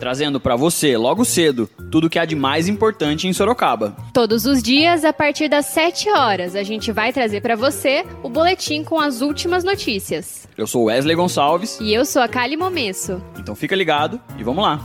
trazendo para você, logo cedo, tudo o que há de mais importante em Sorocaba. Todos os dias, a partir das 7 horas, a gente vai trazer para você o boletim com as últimas notícias. Eu sou Wesley Gonçalves. E eu sou a Kali Momesso. Então fica ligado e vamos lá.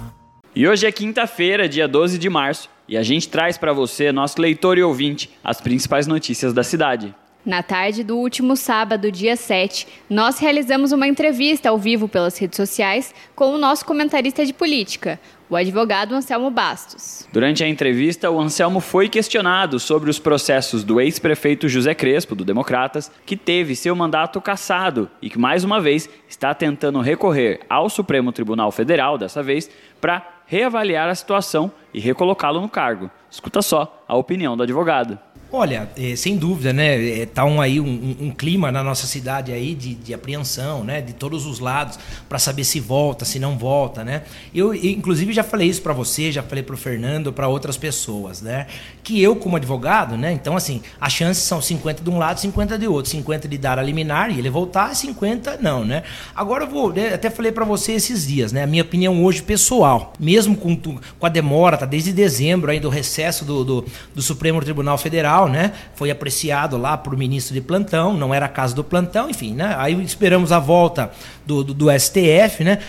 E hoje é quinta-feira, dia 12 de março, e a gente traz para você, nosso leitor e ouvinte, as principais notícias da cidade. Na tarde do último sábado, dia 7, nós realizamos uma entrevista ao vivo pelas redes sociais com o nosso comentarista de política, o advogado Anselmo Bastos. Durante a entrevista, o Anselmo foi questionado sobre os processos do ex-prefeito José Crespo, do Democratas, que teve seu mandato cassado e que, mais uma vez, está tentando recorrer ao Supremo Tribunal Federal, dessa vez, para reavaliar a situação e recolocá-lo no cargo. Escuta só a opinião do advogado. Olha, é, sem dúvida, né? É, tá um, aí um, um, clima na nossa cidade aí de, de apreensão, né? De todos os lados para saber se volta, se não volta, né? Eu, inclusive, já falei isso para você, já falei para o Fernando, para outras pessoas, né? Que eu, como advogado, né? Então, assim, as chances são 50 de um lado, 50 de outro, 50 de dar a liminar e ele voltar, 50 não, né? Agora eu vou, né? até falei para você esses dias, né? A minha opinião hoje pessoal, mesmo com, com a demora, tá desde dezembro aí do recesso do, do, do Supremo Tribunal Federal né? Foi apreciado lá por ministro de plantão, não era caso do plantão, enfim, né? Aí esperamos a volta do, do, do STF, né?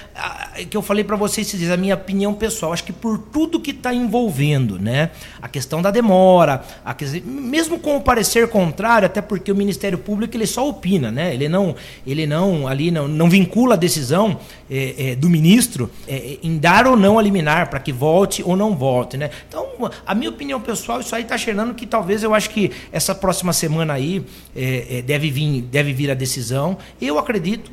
Que eu falei para vocês, diz a minha opinião pessoal, acho que por tudo que está envolvendo, né? A questão da demora, a questão, mesmo com o parecer contrário, até porque o Ministério Público ele só opina, né? Ele não, ele não ali não, não vincula a decisão é, é, do ministro é, em dar ou não a liminar para que volte ou não volte, né? Então, a minha opinião pessoal, isso aí está cheirando que talvez eu acho que essa próxima semana aí é, é, deve vir, deve vir a decisão. Eu acredito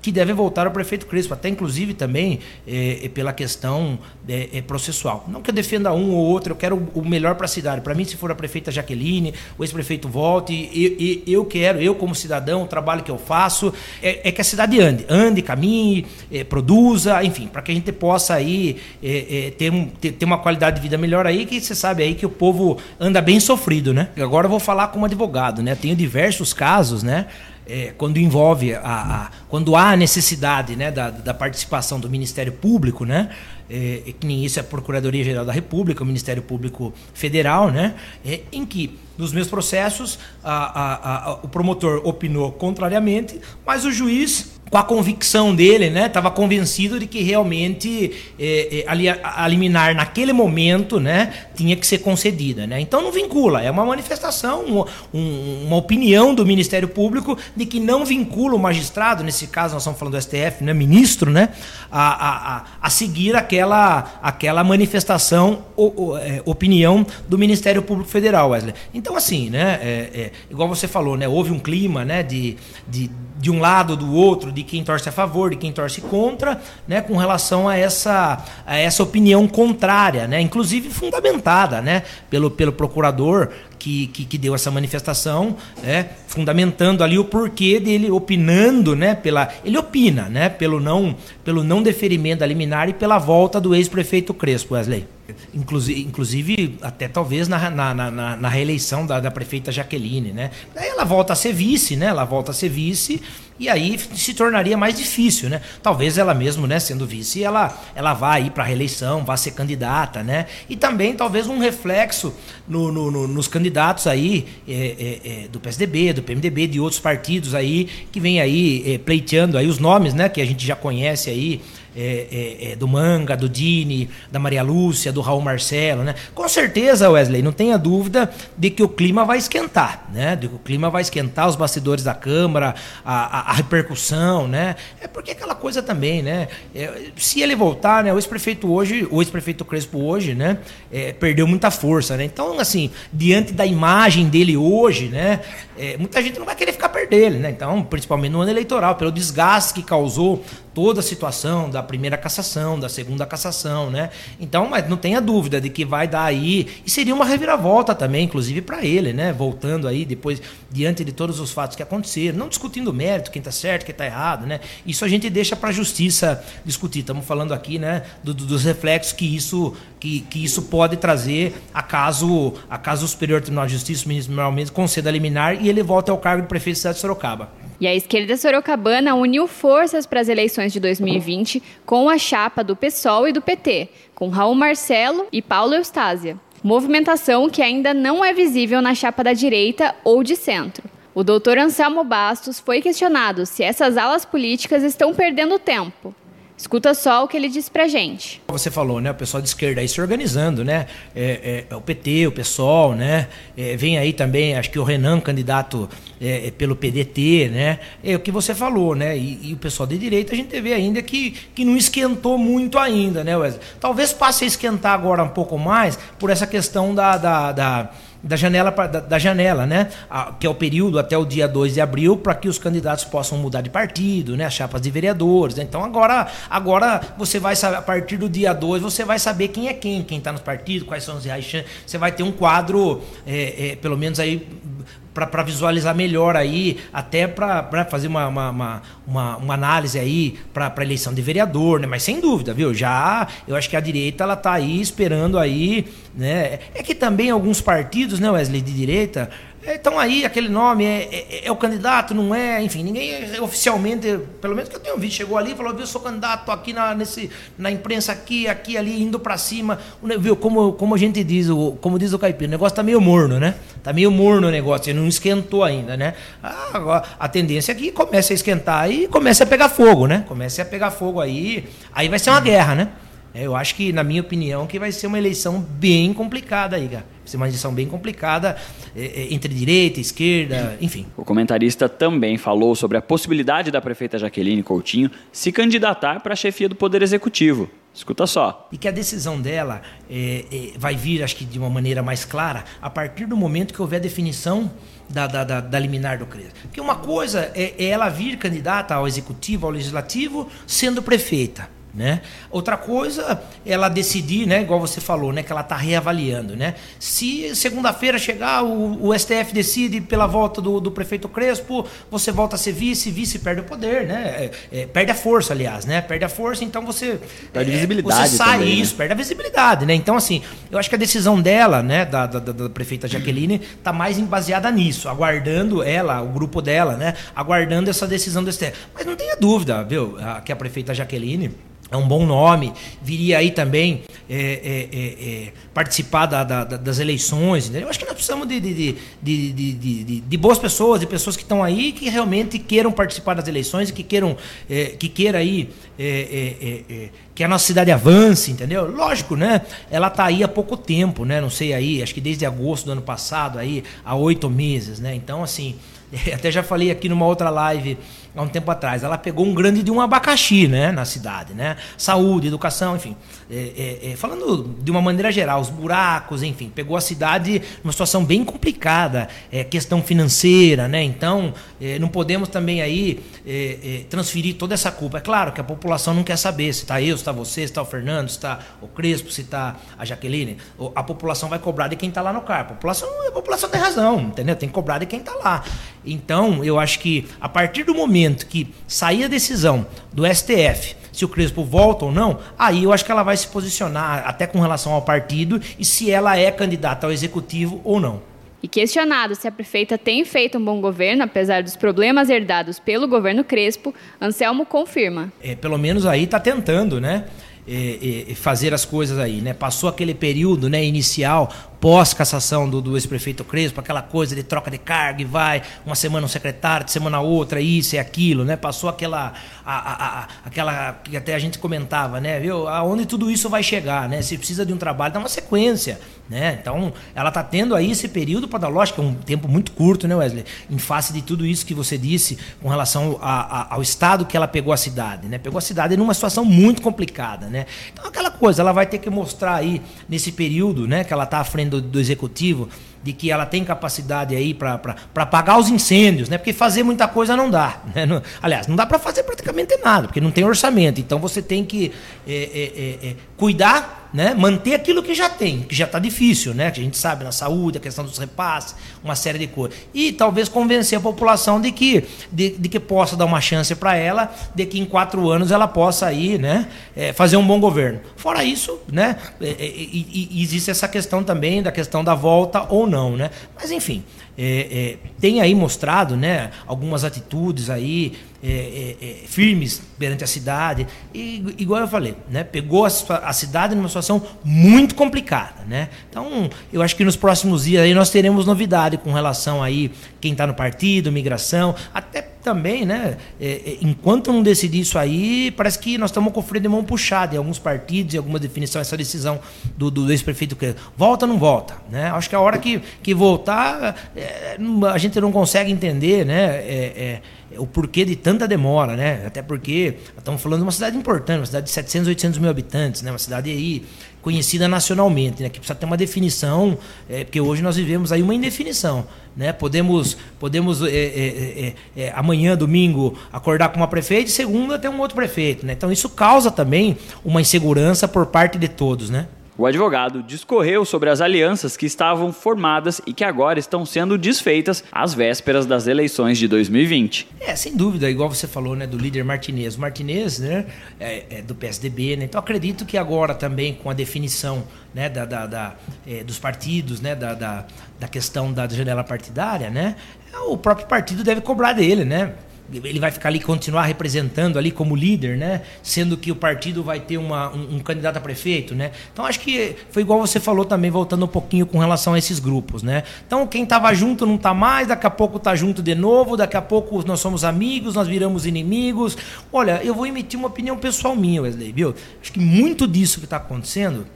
que deve voltar ao prefeito Crespo, até inclusive também é, pela questão é, processual. Não que eu defenda um ou outro, eu quero o, melhor para a cidade. Para mim, se for a prefeita Jaqueline, o ex-prefeito volte, e, e, eu quero, eu como cidadão, o trabalho que eu faço é, é que a cidade ande, ande, caminhe, produza, enfim, para que a gente possa aí ter, ter, ter, uma qualidade de vida melhor aí, que você sabe aí que o povo anda bem sofrido, né? Agora eu vou falar como advogado, né? Tenho diversos casos, né? É, quando envolve a, a, quando há necessidade né, da, da participação do Ministério Público, né, é, que nem isso é a Procuradoria Geral da República, o Ministério Público Federal, né, é, em que nos meus processos a, o promotor opinou contrariamente, mas o juiz com a convicção dele, né? Estava convencido de que realmente é, é, a liminar naquele momento, né? Tinha que ser concedida, né? Então não vincula, é uma manifestação, um, um, uma opinião do Ministério Público de que não vincula o magistrado, nesse caso nós estamos falando do STF, né? Ministro, né? A, a, a seguir aquela, aquela manifestação, o, o, é, opinião do Ministério Público Federal, Wesley. Então assim, né? É, é, igual você falou, né? Houve um clima, né? De, de, de um lado do outro de quem torce a favor, de quem torce contra, né, com relação a essa, a essa opinião contrária, né, inclusive fundamentada, né, pelo, pelo procurador que, que, que, deu essa manifestação, né, fundamentando ali o porquê dele opinando, né, pela, ele opina, né, pelo não, pelo não deferimento da liminar e pela volta do ex-prefeito Crespo, Wesley. Inclusive, inclusive até talvez na, na, na, na reeleição da, da, prefeita Jaqueline, né? Daí ela volta a ser vice, né? Ela volta a ser vice e aí se tornaria mais difícil, né? Talvez ela mesmo, né, sendo vice, ela, ela vá aí para reeleição, vá ser candidata, né? E também talvez um reflexo no, no, no, nos candidatos aí é, é, é, do PSDB, do PMDB, de outros partidos aí que vem aí é, pleiteando aí os nomes, né? Que a gente já conhece aí é, é, é, do Manga, do Dini, da Maria Lúcia, do Raul Marcelo, né? Com certeza, Wesley, não tenha dúvida de que o clima vai esquentar, né? De que o clima vai esquentar os bastidores da Câmara, a, a, a repercussão, né? É porque aquela coisa também, né? É, se ele voltar, né? O ex-prefeito hoje, o ex-prefeito Crespo hoje, né? É, perdeu muita força, né? Então, assim, diante da imagem dele hoje, né? É, muita gente não vai querer ficar perto dele, né? Então, principalmente no ano eleitoral, pelo desgaste que causou toda a situação da primeira cassação, da segunda cassação, né? Então, mas não tenha dúvida de que vai dar aí e seria uma reviravolta também, inclusive para ele, né? Voltando aí depois diante de todos os fatos que aconteceram, não discutindo o mérito, quem está certo, quem está errado, né? Isso a gente deixa para a justiça discutir. Estamos falando aqui, né, do, dos reflexos que isso que, que isso pode trazer a caso a caso o Superior Tribunal de Justiça, o ministro Mendes conceda liminar e ele volta ao cargo de prefeito da cidade de Sorocaba. E a esquerda sorocabana uniu forças para as eleições de 2020 com a chapa do PSOL e do PT, com Raul Marcelo e Paulo Eustásia. Movimentação que ainda não é visível na chapa da direita ou de centro. O doutor Anselmo Bastos foi questionado se essas alas políticas estão perdendo tempo Escuta só o que ele disse pra gente. Você falou, né? O pessoal de esquerda aí se organizando, né? É, é, o PT, o PSOL, né? É, vem aí também, acho que o Renan, candidato é, é pelo PDT, né? É o que você falou, né? E, e, o pessoal de direita a gente vê ainda que, que não esquentou muito ainda, né, Wesley? Talvez passe a esquentar agora um pouco mais por essa questão da, da, da da janela, da, da janela, né? A, que é o período até o dia 2 de abril para que os candidatos possam mudar de partido, né? As chapas de vereadores. Né? Então agora, agora você vai saber, a partir do dia 2, você vai saber quem é quem, quem está nos partidos, quais são os reais. Você vai ter um quadro, é, é, pelo menos aí para visualizar melhor aí, até para fazer uma, uma, uma, uma, análise aí para eleição de vereador, né? Mas sem dúvida, viu? Já eu acho que a direita ela tá aí esperando aí, né? É que também alguns partidos, né, Wesley, de direita, então aí, aquele nome é, é, é, o candidato, não é? Enfim, ninguém é oficialmente, pelo menos que eu tenho visto, chegou ali e falou, viu, sou candidato, aqui na, nesse, na imprensa aqui, aqui, ali, indo para cima. Viu, como, como a gente diz, como diz o Caipira, o negócio tá meio morno, né? Tá meio morno o negócio, ele não esquentou ainda, né? Ah, a tendência é que comece a esquentar e comece a pegar fogo, né? Comece a pegar fogo aí, aí vai ser uma guerra, né? É, eu acho que, na minha opinião, que vai ser uma eleição bem complicada aí, cara. Vai ser uma eleição bem complicada é, é, entre direita, esquerda, enfim. O comentarista também falou sobre a possibilidade da prefeita Jaqueline Coutinho se candidatar para a chefia do Poder Executivo. Escuta só. E que a decisão dela é, é, vai vir, acho que de uma maneira mais clara, a partir do momento que houver a definição da, da, da, da liminar do CRES. Porque uma coisa é, é ela vir candidata ao executivo, ao legislativo, sendo prefeita. Né? Outra coisa, ela decidir, né, igual você falou, né, que ela está reavaliando. Né? Se segunda-feira chegar, o, o, STF decide pela volta do, do, prefeito Crespo, você volta a ser vice, vice perde o poder, né? É, é, perde a força, aliás, né? Perde a força, então você. Perde é, visibilidade. Você sai também, né? isso, né? perde a visibilidade, né? Então, assim, eu acho que a decisão dela, né, da, da, da prefeita Jaqueline, está mais baseada nisso, aguardando ela, o grupo dela, né? Aguardando essa decisão do STF. Mas não tenha dúvida, viu, que a prefeita Jaqueline é um bom nome, viria aí também é, é, é, é participar da, da, das eleições. Entendeu? Eu acho que nós precisamos de, de, de, de, boas pessoas, de pessoas que estão aí que realmente queiram participar das eleições e que queiram é, que queira aí é, que a nossa cidade avance, entendeu? Lógico, né? Ela está aí há pouco tempo, né? Não sei aí, acho que desde agosto do ano passado aí há oito meses, né? Então assim, até já falei aqui numa outra live há um tempo atrás. Ela pegou um grande de um abacaxi, né, na cidade, né? Saúde, educação, enfim. É, é, é, falando de uma maneira geral, os buracos, enfim, pegou a cidade numa situação bem complicada, é, questão financeira, né? Então, é, não podemos também aí é, transferir toda essa culpa. É claro que a população não quer saber se está eu, se está você, se está o Fernando, se está o Crespo, se está a Jaqueline. A população vai cobrar de quem está lá no carro. A população, a população tem razão, entendeu? Tem que cobrar de quem está lá. Então, eu acho que a partir do momento que sair a decisão do STF se o Crespo volta ou não, aí eu acho que ela vai se posicionar até com relação ao partido e se ela é candidata ao executivo ou não. E questionado se a prefeita tem feito um bom governo, apesar dos problemas herdados pelo governo Crespo, Anselmo confirma. É, pelo menos aí está tentando, né? É, é, fazer as coisas aí, né? Passou aquele período né, inicial pós-cassação do, do ex-prefeito Crespo, aquela coisa de troca de carga e vai, uma semana um secretário, de semana outra, isso e aquilo, né? Passou aquela, a, a, a, aquela que até a gente comentava, né? Viu? Aonde tudo isso vai chegar, né? Se precisa de um trabalho, dá uma sequência, né? Então, ela está tendo aí esse período para dar lógica, um tempo muito curto, né, Wesley? Em face de tudo isso que você disse com relação ao estado que ela pegou a cidade, né? Pegou a cidade numa situação muito complicada, né? Então, aquela coisa, ela vai ter que mostrar aí nesse período, né, que ela está à frente dentro do, do executivo de que ela tem capacidade aí para apagar os incêndios, né? Porque fazer muita coisa não dá. Né? Não, aliás, não dá para fazer praticamente nada, porque não tem orçamento. Então você tem que é, é, é, é cuidar né, manter aquilo que já tem, que já está difícil, né, que a gente sabe na saúde, a questão dos repasses, uma série de coisas. E talvez convencer a população de que, de, de que possa dar uma chance para ela, de que em quatro anos ela possa aí, né, é, fazer um bom governo. Fora isso, né, é, existe essa questão também da questão da volta ou não, né. Mas enfim, é, é, tem aí mostrado né, algumas atitudes aí é, é, é firmes perante a cidade. E, igual eu falei, né, pegou a, a, cidade numa situação muito complicada. Né? Então, eu acho que nos próximos dias aí nós teremos novidade com relação aí quem está no partido, migração, até também, né? É, enquanto não decidir isso aí, parece que nós estamos com o freio de mão puxado em alguns partidos, em alguma definição, essa decisão do, do ex-prefeito que volta ou não volta. Né? Acho que a hora que, que voltar, é, a gente não consegue entender, né? É, o porquê de tanta demora, né? Até porque estamos falando de uma cidade importante, uma cidade de 700, 800 mil habitantes, né? Uma cidade aí conhecida nacionalmente, né? Que precisa ter uma definição, é, porque hoje nós vivemos aí uma indefinição, né? Podemos, podemos é, é, é, é amanhã, domingo, acordar com uma prefeita e segunda ter um outro prefeito, né? Então isso causa também uma insegurança por parte de todos, né? O advogado discorreu sobre as alianças que estavam formadas e que agora estão sendo desfeitas às vésperas das eleições de 2020. É, sem dúvida, igual você falou, né, do líder Martinez. O Martinez, né, é, é do PSDB, né? Então acredito que agora também com a definição, né, da, da, da é, dos partidos, né, da, da, da questão da janela partidária, né, o próprio partido deve cobrar dele, né? Ele vai ficar ali continuar representando ali como líder, né? Sendo que o partido vai ter uma, um, um, candidato a prefeito, né? Então acho que foi igual você falou também, voltando um pouquinho com relação a esses grupos, né? Então quem estava junto não está mais, daqui a pouco está junto de novo, daqui a pouco nós somos amigos, nós viramos inimigos. Olha, eu vou emitir uma opinião pessoal minha, Wesley, viu? Acho que muito disso que está acontecendo,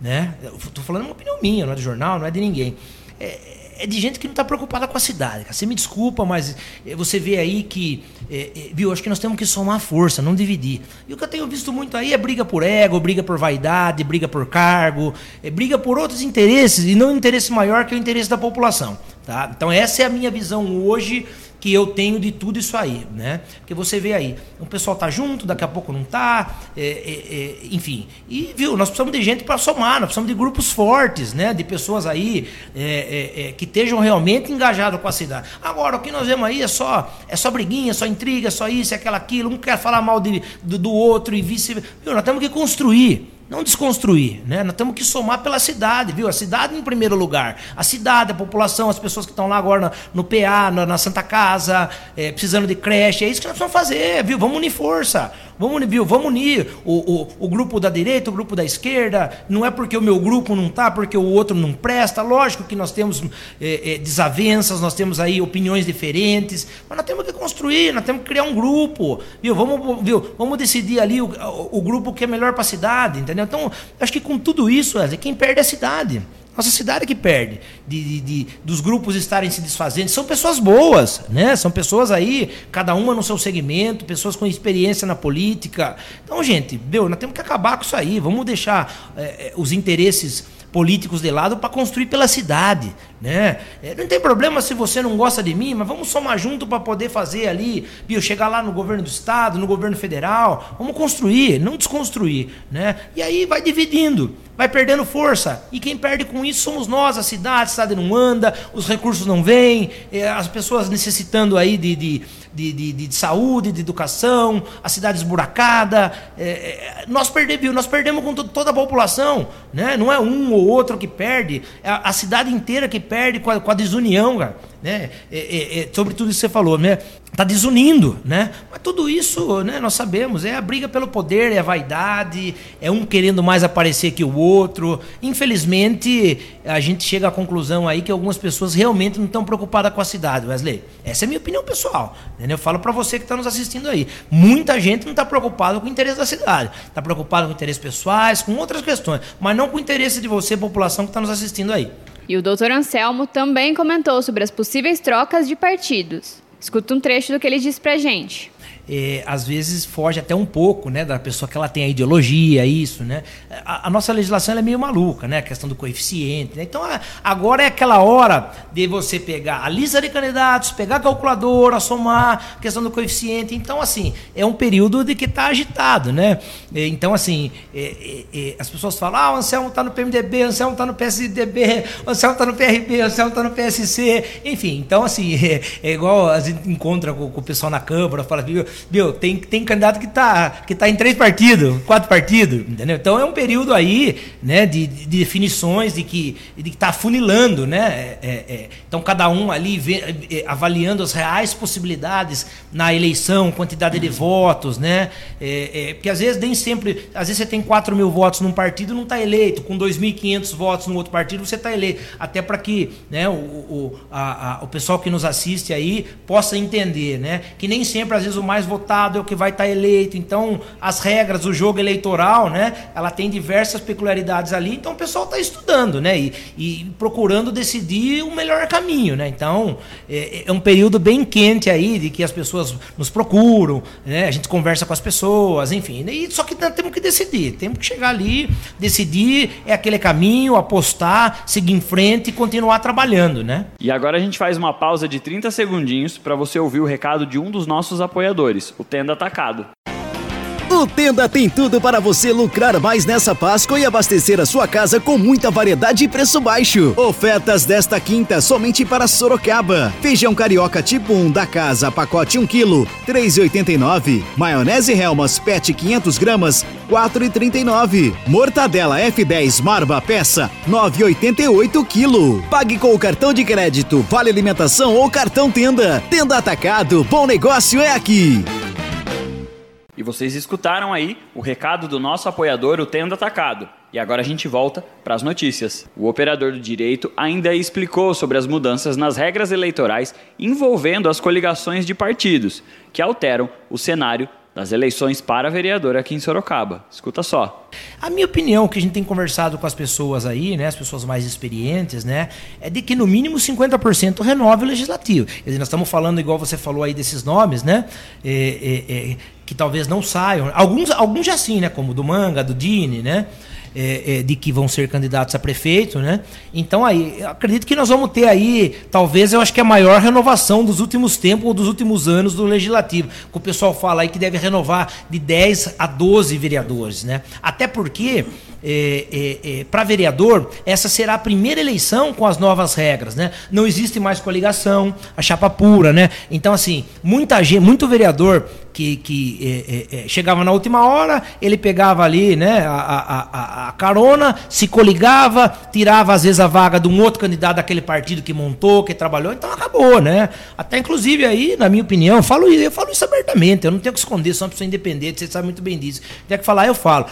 né? Estou falando uma opinião minha, não é do jornal, não é de ninguém. É, é de gente que não está preocupada com a cidade. Você me desculpa, mas eh, você vê aí que, é, viu, acho que nós temos que somar força, não dividir. E o que eu tenho visto muito aí é briga por ego, briga por vaidade, briga por cargo, é briga por outros interesses e não um interesse maior que o interesse da população. Tá? Então essa é a minha visão hoje que eu tenho de tudo isso aí, né? Porque você vê aí, o pessoal tá junto, daqui a pouco não tá, é, é, é, enfim. E viu, nós precisamos de gente para somar, nós precisamos de grupos fortes, né? De pessoas aí é, é, é, que estejam realmente engajados com a cidade. Agora o que nós vemos aí é só é só briguinha, só intriga, só isso, aquela aquilo, um quer falar mal de, do, do outro e vice. Viu, nós temos que construir não desconstruir, né? Nós temos que somar pela cidade, viu? A cidade em primeiro lugar. A cidade, a população, as pessoas que estão lá agora no, PA, na, na, Santa Casa, é, precisando de creche. É isso que nós precisamos fazer, viu? Vamos unir força. Vamos unir? Vamos unir o, o, o grupo da direita, o grupo da esquerda. Não é porque o meu grupo não tá, porque o outro não presta. Lógico que nós temos é, é, desavenças, nós temos aí opiniões diferentes, mas nós temos que construir, nós temos que criar um grupo, viu? Vamos, viu? Vamos decidir ali o, o, o grupo que é melhor para a cidade, entendeu? Então, acho que com tudo isso, quem perde é a cidade. Nossa cidade que perde, de, de, de, dos grupos estarem se desfazendo. São pessoas boas, né? São pessoas aí, cada uma no seu segmento, pessoas com experiência na política. Então, gente, meu, nós temos que acabar com isso aí. Vamos deixar é, os interesses políticos de lado para construir pela cidade. Né? É, não tem problema se você não gosta de mim, mas vamos somar junto para poder fazer ali, viu, chegar lá no governo do estado, no governo federal, vamos construir, não desconstruir, né? E aí vai dividindo, vai perdendo força. E quem perde com isso somos nós, a cidade, a cidade não anda, os recursos não vêm, é, as pessoas necessitando aí de, de, de, de, de saúde, de educação, a cidade esburacada. É, é, nós perdemos, nós perdemos com toda a população, né? Não é um ou outro que perde, é a, cidade inteira que perde com a, desunião, cara, né? Sobre tudo isso que você falou, né? Tá desunindo, né? Mas tudo isso, né? Nós sabemos, é a briga pelo poder, é a vaidade, é um querendo mais aparecer que o outro. Infelizmente, a gente chega à conclusão aí que algumas pessoas realmente não estão preocupadas com a cidade, Wesley. Essa é a minha opinião pessoal. Entendeu? Eu falo para você que está nos assistindo aí. Muita gente não está preocupada com o interesse da cidade. Está preocupada com interesses pessoais, com outras questões, mas não com o interesse de você, população que está nos assistindo aí. E o doutor Anselmo também comentou sobre as possíveis trocas de partidos. Escuta um trecho do que ele disse pra gente. É, às vezes foge até um pouco, né, da pessoa que ela tem a ideologia, isso, né? A, a nossa legislação é meio maluca, né? A questão do coeficiente, né? Então, a, agora é aquela hora de você pegar a lista de candidatos, pegar a calculadora, somar, questão do coeficiente. Então, assim, é um período de que está agitado, né? É, então, assim, é, é, é, as pessoas falam, ah, o Anselmo está no PMDB, o Anselmo está no PSDB, o Anselmo está no PRB, o Anselmo está no PSC, enfim. Então, assim, é, é igual a gente encontra com, com, o pessoal na Câmara, fala, viu, viu tem, tem candidato que está que tá em três partidos, quatro partidos, entendeu? Então, é um período aí, né, de, de definições, de que de está funilando, né? É, então, cada um ali vê, avaliando as reais possibilidades na eleição, quantidade de votos, né? porque às vezes nem sempre, às vezes você tem 4 mil votos num partido não está eleito, com 2.500 votos no outro partido você está eleito. Até para que né, o, o, a, a, o pessoal que nos assiste aí possa entender né, que nem sempre, às vezes, o mais votado é o que vai estar tá eleito. Então, as regras do jogo eleitoral, né, ela tem diversas peculiaridades ali, então o pessoal está estudando né, e, e, procurando decidir o melhor caminho. Né? Então, é, é um período bem quente aí, de que as pessoas nos procuram, né, a gente conversa com as pessoas, enfim. E, só que temos que decidir, temos que chegar ali, decidir é aquele caminho, apostar, seguir em frente e continuar trabalhando, né? E agora a gente faz uma pausa de 30 segundinhos para você ouvir o recado de um dos nossos apoiadores, o Tenda Atacado. O Tenda tem tudo para você lucrar mais nessa Páscoa e abastecer a sua casa com muita variedade e preço baixo. Ofertas desta quinta somente para Sorocaba. Feijão carioca tipo 1 da casa, pacote 1 kg, 3,89. Maionese Helmas PET 500 gramas, 4,39. Mortadela F10 Marba peça, 9,88 kg. Pague com o cartão de crédito, vale alimentação ou cartão Tenda. Tenda Atacado, bom negócio é aqui. E vocês escutaram aí o recado do nosso apoiador, o Tendo Atacado. E agora a gente volta para as notícias. O operador do direito ainda explicou sobre as mudanças nas regras eleitorais envolvendo as coligações de partidos, que alteram o cenário das eleições para vereador aqui em Sorocaba. Escuta só. A minha opinião, que a gente tem conversado com as pessoas aí, né, as pessoas mais experientes, né, é de que no mínimo 50% renove o legislativo. Quer dizer, nós estamos falando, igual você falou aí desses nomes, né, é, é, é, que talvez não saiam. Alguns, alguns já sim, né, como do Manga, do Dini, né, é, é, de que vão ser candidatos a prefeito, né? Então aí, acredito que nós vamos ter aí, talvez eu acho que a maior renovação dos últimos tempos ou dos últimos anos do legislativo. Que o pessoal fala aí que deve renovar de 10 a 12 vereadores, né? Até porque é, é, é, para vereador, essa será a primeira eleição com as novas regras, né? Não existe mais coligação, a chapa pura, né? Então, assim, muita gente, muito vereador que, que é, é, é, chegava na última hora, ele pegava ali, né, a, a, a, carona, se coligava, tirava às vezes a vaga de um outro candidato daquele partido que montou, que trabalhou, então acabou, né? Até inclusive aí, na minha opinião, eu falo, eu falo isso abertamente, eu não tenho que esconder, sou uma pessoa independente, você sabe muito bem disso. Tem que falar, eu falo.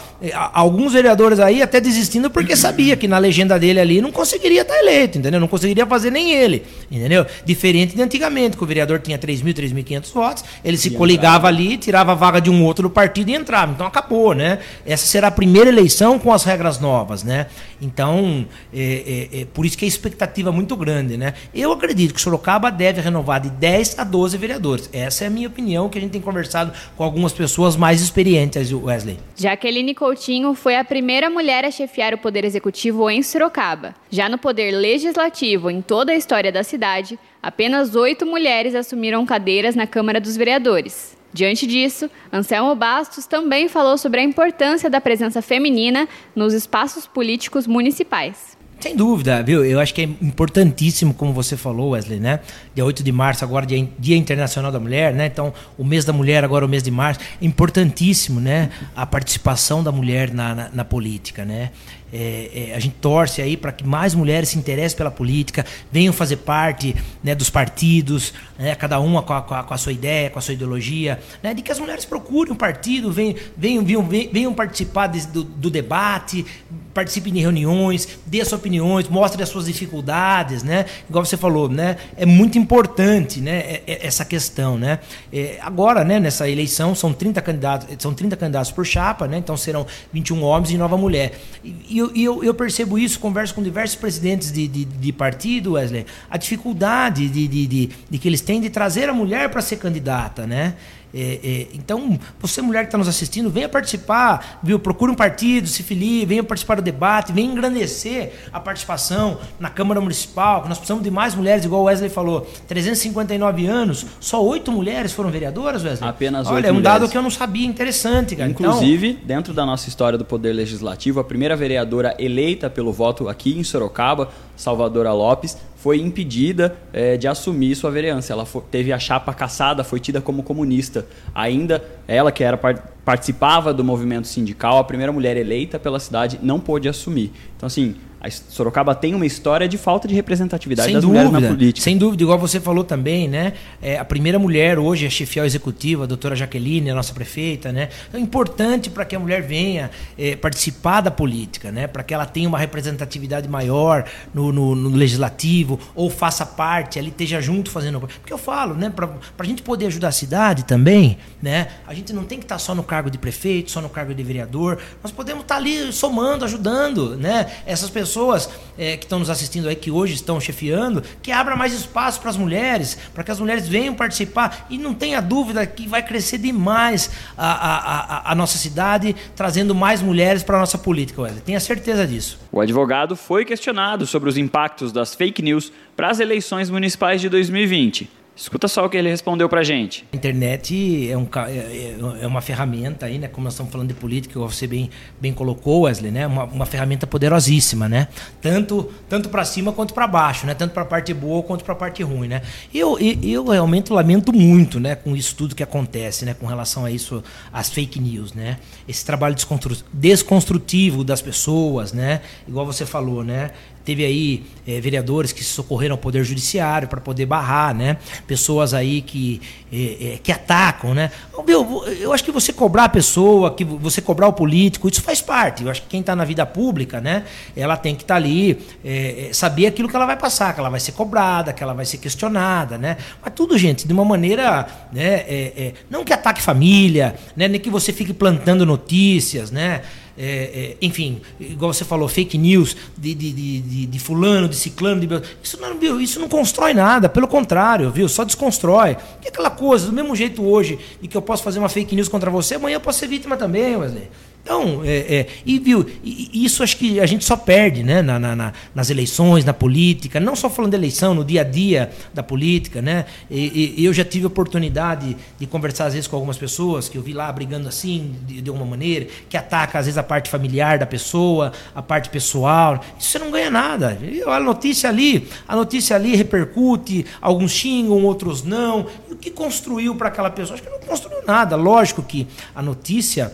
Alguns vereadores aí até desistindo porque sabia que na legenda dele ali não conseguiria estar eleito, entendeu? Não conseguiria fazer nem ele, entendeu? Diferente de antigamente, que o vereador tinha 3.000, 3.500 votos, ele se e coligava entrava. ali, tirava a vaga de um outro do partido e entrava. Então acabou, né? Essa será a primeira eleição com as regras novas, né? Então, é, é, é por isso que a expectativa é muito grande, né? Eu acredito que Sorocaba deve renovar de 10 a 12 vereadores. Essa é a minha opinião, que a gente tem conversado com algumas pessoas mais experientes, Wesley. Jaqueline Coutinho foi a primeira mulher a chefiar o Poder Executivo em Sorocaba. Já no Poder Legislativo, em toda a história da cidade, apenas oito mulheres assumiram cadeiras na Câmara dos Vereadores. Diante disso, Anselmo Bastos também falou sobre a importância da presença feminina nos espaços políticos municipais. Sem dúvida, viu? Eu acho que é importantíssimo, como você falou, Wesley, né? Dia 8 de março, agora dia, dia Internacional da Mulher, né? Então, o mês da mulher, agora o mês de março. É importantíssimo, né? A participação da mulher na, na, na política, né? É, é, a gente torce aí para que mais mulheres se interessem pela política, venham fazer parte né, dos partidos, né, cada uma com a, com, a, com a, sua ideia, com a sua ideologia, né, de que as mulheres procurem um partido, venham, venham, venham, venham participar de, do, do, debate, participem de reuniões, dê suas opiniões, mostrem as suas dificuldades, né? Igual você falou, né? É muito importante, né? É, é, essa questão, né? É, agora, né? Nessa eleição são 30 candidatos, são 30 candidatos por chapa, né? Então serão 21 homens e nova mulher. E, eu, eu, eu, percebo isso, converso com diversos presidentes de, de, de partido, Wesley, a dificuldade de, de, de, de, que eles têm de trazer a mulher para ser candidata, né? É, é, então, você mulher que está nos assistindo, venha participar, viu? Procure um partido, se filie, venha participar do debate, venha engrandecer a participação na Câmara Municipal, que nós precisamos de mais mulheres, igual o Wesley falou. 359 anos, só oito mulheres foram vereadoras, Wesley? Apenas oito Olha, é um mulheres. dado que eu não sabia, interessante, cara. Então, Inclusive, então... dentro da nossa história do Poder Legislativo, a primeira vereadora eleita pelo voto aqui em Sorocaba, Salvadora Lopes, foi impedida é, de assumir sua vereança. Ela foi, teve a chapa caçada, foi tida como comunista. Ainda ela, que era participava do movimento sindical, a primeira mulher eleita pela cidade, não pôde assumir. Então, assim, a Sorocaba tem uma história de falta de representatividade sem das dúvida, mulheres na política. Sem dúvida, igual você falou também, né? É, a primeira mulher hoje é chefial executiva, a doutora Jaqueline, a nossa prefeita, né? Então, é importante para que a mulher venha é, participar da política, né? Para que ela tenha uma representatividade maior no, no, no, legislativo ou faça parte, ali esteja junto fazendo. Porque eu falo, né? Para a gente poder ajudar a cidade também, né? A gente não tem que estar só no cargo de prefeito, só no cargo de vereador. Nós podemos estar ali somando, ajudando, né? Essas pessoas pessoas é, que estão nos assistindo aí, que hoje estão chefiando, que abra mais espaço para as mulheres, para que as mulheres venham participar. E não tenha dúvida que vai crescer demais a, a, a, a nossa cidade, trazendo mais mulheres para a nossa política, Wesley. Tenha certeza disso. O advogado foi questionado sobre os impactos das fake news para as eleições municipais de 2020. Escuta só o que ele respondeu pra gente. A internet é, um, é, é, é uma ferramenta aí, né? Como nós estamos falando de política, você bem, bem colocou, Wesley, né? Uma, uma ferramenta poderosíssima, né? Tanto, tanto para cima quanto para baixo, né? Tanto para a parte boa quanto para a parte ruim, né? Eu, eu realmente lamento muito, né? Com isso tudo que acontece, né? Com relação a isso, as fake news, né? Esse trabalho desconstrutivo das pessoas, né? Igual você falou, né? Teve aí é, vereadores que socorreram ao Poder Judiciário para poder barrar, né? Pessoas aí que, é, que atacam, né? Meu, eu acho que você cobrar a pessoa, que você cobrar o político, isso faz parte. Eu acho que quem está na vida pública, né? Ela tem que estar tá ali, saber aquilo que ela vai passar, que ela vai ser cobrada, que ela vai ser questionada, né? Mas tudo, gente, de uma maneira, né? não que ataque família, né? Nem que você fique plantando notícias, né? É, é, enfim, igual você falou, fake news de, de, de, de fulano, de ciclano, de... Isso, não, viu, isso não constrói nada, pelo contrário, viu? Só desconstrói. Que aquela coisa, do mesmo jeito hoje, de que eu posso fazer uma fake news contra você, amanhã eu posso ser vítima também, Wesley. Então, é, é, e viu, isso acho que a gente só perde né, na, na, nas eleições, na política, não só falando de eleição, no dia a dia da política. Né? E, e eu já tive oportunidade de conversar às vezes com algumas pessoas que eu vi lá brigando assim, de, de alguma maneira, que ataca às vezes a parte familiar da pessoa, a parte pessoal. Isso você não ganha nada. A notícia ali, a notícia ali repercute, alguns xingam, outros não. E o que construiu para aquela pessoa? Acho que não construiu nada. Lógico que a notícia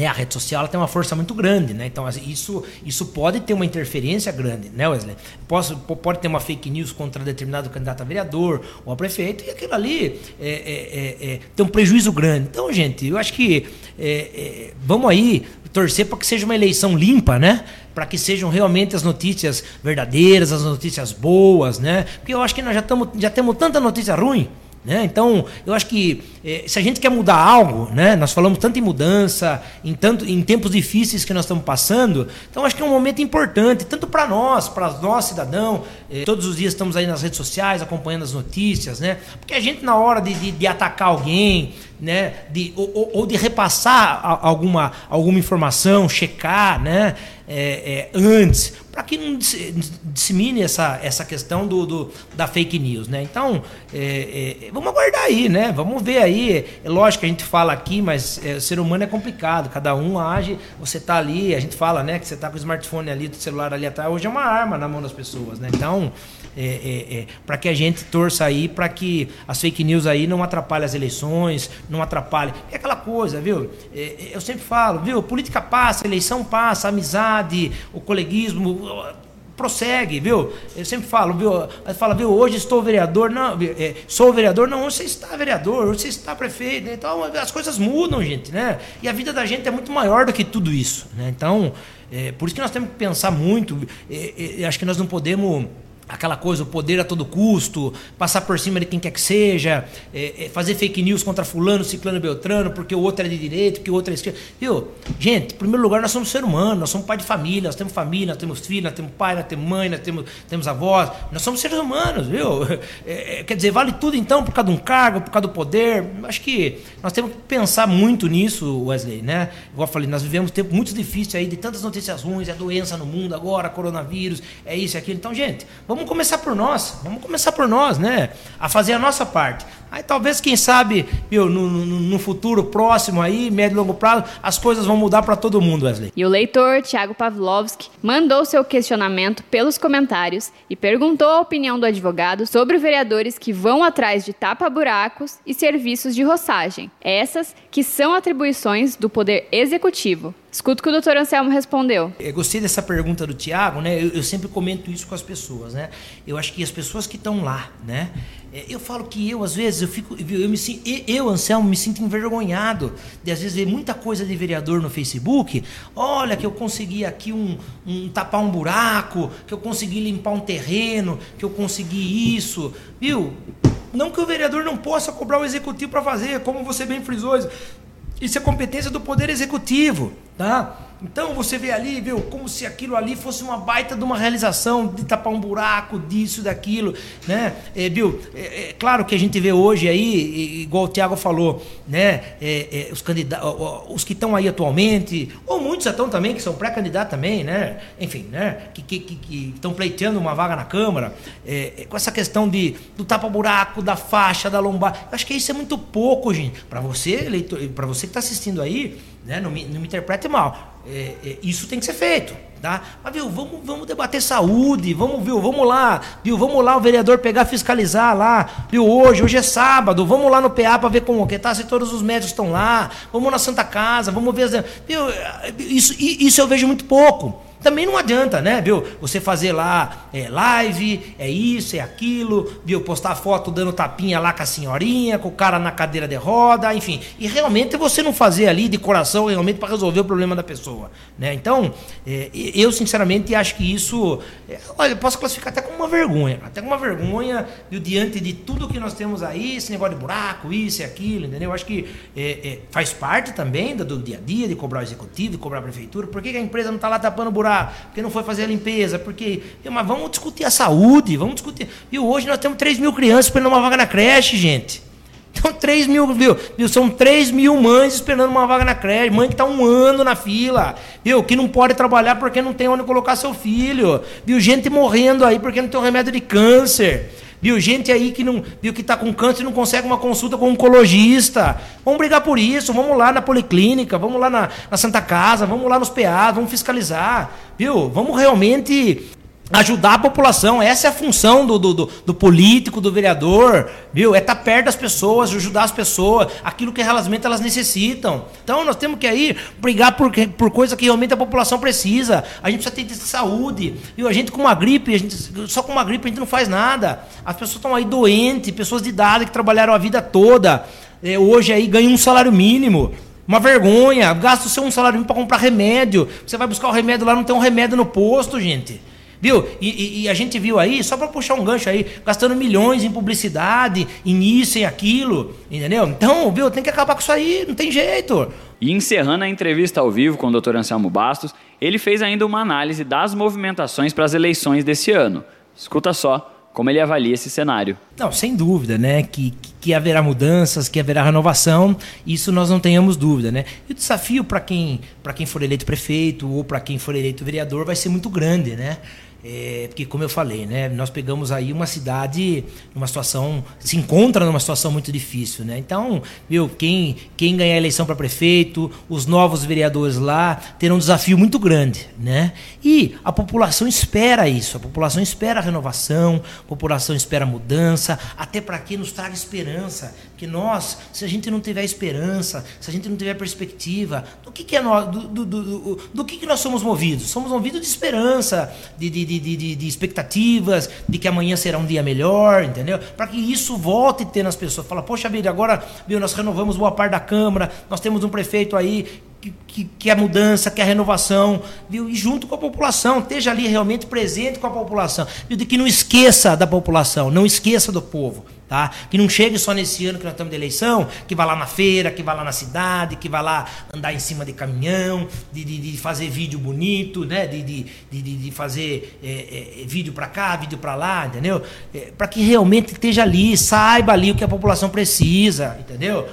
né, a rede social tem uma força muito grande, né? Então isso, isso pode ter uma interferência grande, né, Wesley? Posso, pode ter uma fake news contra determinado candidato a vereador ou a prefeito e aquilo ali é, é, é, é tem um prejuízo grande. Então, gente, eu acho que é, é, vamos aí torcer para que seja uma eleição limpa, né? Para que sejam realmente as notícias verdadeiras, as notícias boas, né? Porque eu acho que nós já, tamo, já temos tanta notícia ruim né? Então, eu acho que eh, se a gente quer mudar algo, né? nós falamos tanto em mudança, em, tanto, em tempos difíceis que nós estamos passando, então acho que é um momento importante, tanto para nós, para nós, cidadão, eh, todos os dias estamos aí nas redes sociais acompanhando as notícias, né? porque a gente, na hora de, de, de atacar alguém, né? de, ou, ou de repassar alguma, alguma informação, checar né? É, é, antes, para que não dissemine essa, essa questão do, do da fake news, né? Então, é, é, vamos aguardar aí, né? Vamos ver aí. É lógico que a gente fala aqui, mas é, o ser humano é complicado. Cada um age. Você está ali, a gente fala, né? Que você está com o smartphone ali, do celular ali atrás. Hoje é uma arma na mão das pessoas, né? Então, é, é, é, para que a gente torça aí para que as fake news aí não atrapalhem as eleições, não atrapalhem. É aquela coisa, viu? É, é, eu sempre falo, viu? Política passa, eleição passa, amizade, o coleguismo prossegue, viu? Eu sempre falo, viu? Fala, viu? Hoje estou vereador, não, é, sou vereador, não, você está vereador, você está prefeito, né? então as coisas mudam, gente, né? E a vida da gente é muito maior do que tudo isso, né? Então, é, por isso que nós temos que pensar muito, é, é, acho que nós não podemos aquela coisa, o poder a todo custo, passar por cima de quem quer que seja, é, é, fazer fake news contra fulano, ciclano, beltrano, porque o outro é de direito, porque o outro é esquerdo. Viu? Gente, em primeiro lugar, nós somos ser humano, nós somos pai de família, nós temos família, nós temos filho, nós temos pai, nós temos mãe, nós temos, temos avós, nós somos seres humanos, viu? É, é, quer dizer, vale tudo então por causa de um cargo, por causa do poder. Acho que nós temos que pensar muito nisso, Wesley, né? Igual eu falei, nós vivemos tempos muito difíceis aí, de tantas notícias ruins, é doença no mundo agora, coronavírus, é isso e aquilo. Então, gente, vamos começar por nós, vamos começar por nós, né? A fazer a nossa parte. Aí talvez, quem sabe, viu, no, no, no futuro próximo aí, médio e longo prazo, as coisas vão mudar para todo mundo, Wesley. E o leitor, Tiago Pavlovski, mandou seu questionamento pelos comentários e perguntou a opinião do advogado sobre vereadores que vão atrás de tapa-buracos e serviços de roçagem. Essas que são atribuições do Poder Executivo. Escuta o que o doutor Anselmo respondeu. Eu gostei dessa pergunta do Tiago, né? Eu, eu, sempre comento isso com as pessoas, né? Eu acho que as pessoas que estão lá, né? É, eu falo que eu, às vezes, eu fico. Eu, me, eu, Anselmo, me sinto envergonhado de, às vezes, ver muita coisa de vereador no Facebook. Olha, que eu consegui aqui um, um tapar um buraco, que eu consegui limpar um terreno, que eu consegui isso. Viu? Não que o vereador não possa cobrar o executivo para fazer, como você bem frisou. Isso é competência do Poder Executivo, tá? Então você vê ali, viu, como se aquilo ali fosse uma baita de uma realização, de tapar um buraco, disso, daquilo, né? É, viu, é, é, claro que a gente vê hoje aí, igual o Tiago falou, né? É, é, os candidatos, os que estão aí atualmente, ou muitos estão também, que são pré-candidatos também, né? Enfim, né? Que estão que, que, que pleiteando uma vaga na Câmara, é, com essa questão de, do tapa-buraco, da faixa, da lombar. Acho que isso é muito pouco, gente. Para você, eleitor, para você que está assistindo aí, né? Não me, não me interprete mal. É, é, isso tem que ser feito. Tá? Mas, viu, vamos, vamos debater saúde, vamos, viu, vamos lá, viu, vamos lá o vereador pegar, fiscalizar lá, viu, hoje, hoje é sábado, vamos lá no PA para ver como que tá, se todos os médicos estão lá, vamos na Santa Casa, vamos ver, viu, isso, isso eu vejo muito pouco. Também não adianta, né, viu? Você fazer lá é, live, é isso, é aquilo, viu? Postar foto dando tapinha lá com a senhorinha, com o cara na cadeira de roda, enfim. E realmente você não fazer ali de coração realmente para resolver o problema da pessoa, né? Então, é, eu sinceramente acho que isso, é, olha, eu posso classificar até como uma vergonha, até como uma vergonha, viu? Diante de tudo que nós temos aí, esse negócio de buraco, isso e aquilo, entendeu? Eu acho que é, é, faz parte também do, do, dia a dia de cobrar o executivo, de cobrar a prefeitura. Por que, que a empresa não está lá tapando buraco? Porque não foi fazer a limpeza, porque. Mas vamos discutir a saúde, vamos discutir. E hoje nós temos 3 mil crianças esperando uma vaga na creche, gente. Então, 3 mil, viu? viu? São 3 mil mães esperando uma vaga na creche. Mãe que está um ano na fila, viu? Que não pode trabalhar porque não tem onde colocar seu filho. Viu? Gente morrendo aí porque não tem um remédio de câncer. Viu? Gente aí que não viu que está com câncer e não consegue uma consulta com um oncologista. Vamos brigar por isso, vamos lá na policlínica, vamos lá na, na Santa Casa, vamos lá nos PA, vamos fiscalizar. Viu? Vamos realmente ajudar a população. Essa é a função do, do, do, político, do vereador, viu? É estar tá perto das pessoas, ajudar as pessoas, aquilo que realmente elas necessitam. Então nós temos que aí brigar por, por coisa que realmente a população precisa. A gente precisa ter saúde. Viu? A gente com uma gripe, a gente, só com uma gripe a gente não faz nada. As pessoas estão aí doentes, pessoas de idade que trabalharam a vida toda. É, hoje aí ganham um salário mínimo. Uma vergonha, gasta o seu um salário mínimo para comprar remédio. Você vai buscar o remédio lá, não tem um remédio no posto, gente. Viu? E, e, e, a gente viu aí, só para puxar um gancho aí, gastando milhões em publicidade, em isso, em aquilo, entendeu? Então, viu, tem que acabar com isso aí, não tem jeito. E encerrando a entrevista ao vivo com o Dr. Anselmo Bastos, ele fez ainda uma análise das movimentações para as eleições desse ano. Escuta só como ele avalia esse cenário. Não, sem dúvida, né? Que, que haverá mudanças, que haverá renovação, isso nós não tenhamos dúvida, né? E o desafio para quem, quem for eleito prefeito ou para quem for eleito vereador vai ser muito grande, né? É, porque, como eu falei, né, nós pegamos aí uma cidade numa situação, se encontra numa situação muito difícil. Né? Então, viu, quem, quem ganhar a eleição para prefeito, os novos vereadores lá, terão um desafio muito grande. Né? E a população espera isso, a população espera a renovação, a população espera a mudança, até para que nos traga esperança. Que nós, se a gente não tiver esperança, se a gente não tiver perspectiva, do que, que é nós, do, do, do, do que, que nós somos movidos? Somos movidos de esperança, de, de de, de, de, expectativas, de que amanhã será um dia melhor, entendeu? Para que isso volte a ter nas pessoas. Fala, poxa vida, agora viu, nós renovamos boa parte da Câmara, nós temos um prefeito aí que, que, que a mudança, que a renovação, viu? E junto com a população, esteja ali realmente presente com a população. Viu? De que não esqueça da população, não esqueça do povo. Tá? Que não chegue só nesse ano que nós estamos de eleição, que vá lá na feira, que vá lá na cidade, que vá lá andar em cima de caminhão, de, de, de fazer vídeo bonito, né? de, de, de, de fazer é, é, vídeo para cá, vídeo para lá, entendeu? É, para que realmente esteja ali, saiba ali o que a população precisa, entendeu?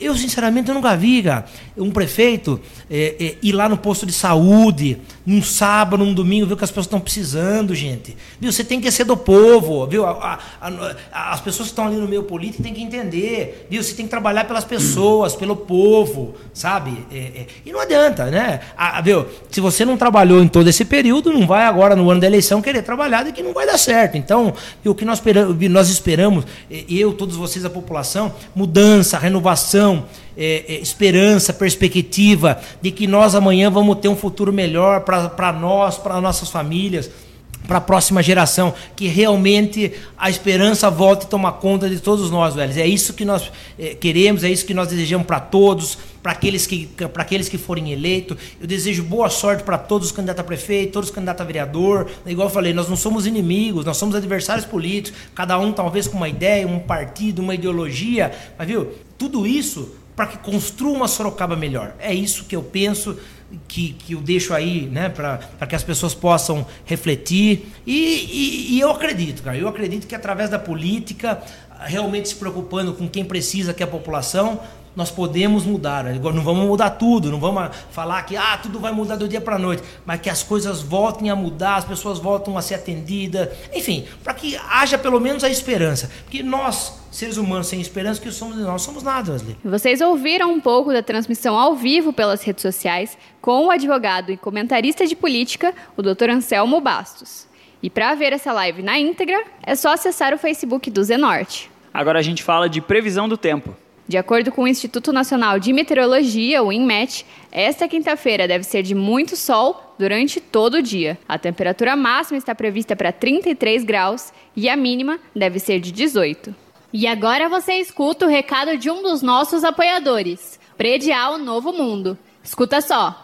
Eu, sinceramente, eu nunca vi, cara, um prefeito é, é, ir lá no posto de saúde, num sábado, num domingo, o que as pessoas estão precisando, gente. Viu? Você tem que ser do povo, viu? A, a, a, as pessoas que estão ali no meio político têm que entender, viu? Você tem que trabalhar pelas pessoas, pelo povo, sabe? É, é e não adianta, né? Viu? Se você não trabalhou em todo esse período, não vai agora no ano da eleição querer trabalhar que não vai dar certo. Então, o que nós nós esperamos, eu, todos vocês, a população, mudança, renovação, é, é, esperança, perspectiva de que nós amanhã vamos ter um futuro melhor para nós, para nossas famílias, para a próxima geração, que realmente a esperança volte a tomar conta de todos nós, velhos. É isso que nós é, queremos, é isso que nós desejamos para todos, para aqueles que para aqueles que forem eleitos. Eu desejo boa sorte para todos os candidatos a prefeito, todos os candidatos a vereador. Igual eu falei, nós não somos inimigos, nós somos adversários políticos, cada um talvez com uma ideia, um partido, uma ideologia, mas viu? Tudo isso para que construa uma Sorocaba melhor. É isso que eu penso, que, que eu deixo aí, né, para que as pessoas possam refletir. E, e, e, eu acredito, cara, eu acredito que através da política, realmente se preocupando com quem precisa, que é a população, nós podemos mudar. Agora, não vamos mudar tudo, não vamos falar que ah, tudo vai mudar do dia para a noite, mas que as coisas voltem a mudar, as pessoas voltam a ser atendidas, enfim, para que haja pelo menos a esperança. Porque nós, seres humanos sem esperança, que somos nós somos nada, Wesley. Vocês ouviram um pouco da transmissão ao vivo pelas redes sociais com o advogado e comentarista de política, o Dr. Anselmo Bastos. E para ver essa live na íntegra, é só acessar o Facebook do Zenorte. Agora a gente fala de previsão do tempo. De acordo com o Instituto Nacional de Meteorologia, o INMET, esta quinta-feira deve ser de muito sol durante todo o dia. A temperatura máxima está prevista para 33 graus e a mínima deve ser de 18. E agora você escuta o recado de um dos nossos apoiadores, Predial Novo Mundo. Escuta só.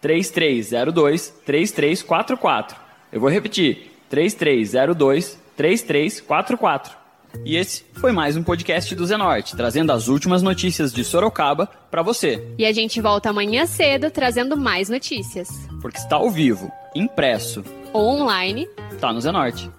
3302 3344. Eu vou repetir: 3302 3344. E esse foi mais um podcast do Zenorte, trazendo as últimas notícias de Sorocaba para você. E a gente volta amanhã cedo trazendo mais notícias. Porque está ao vivo, impresso ou online, tá no Zenorte.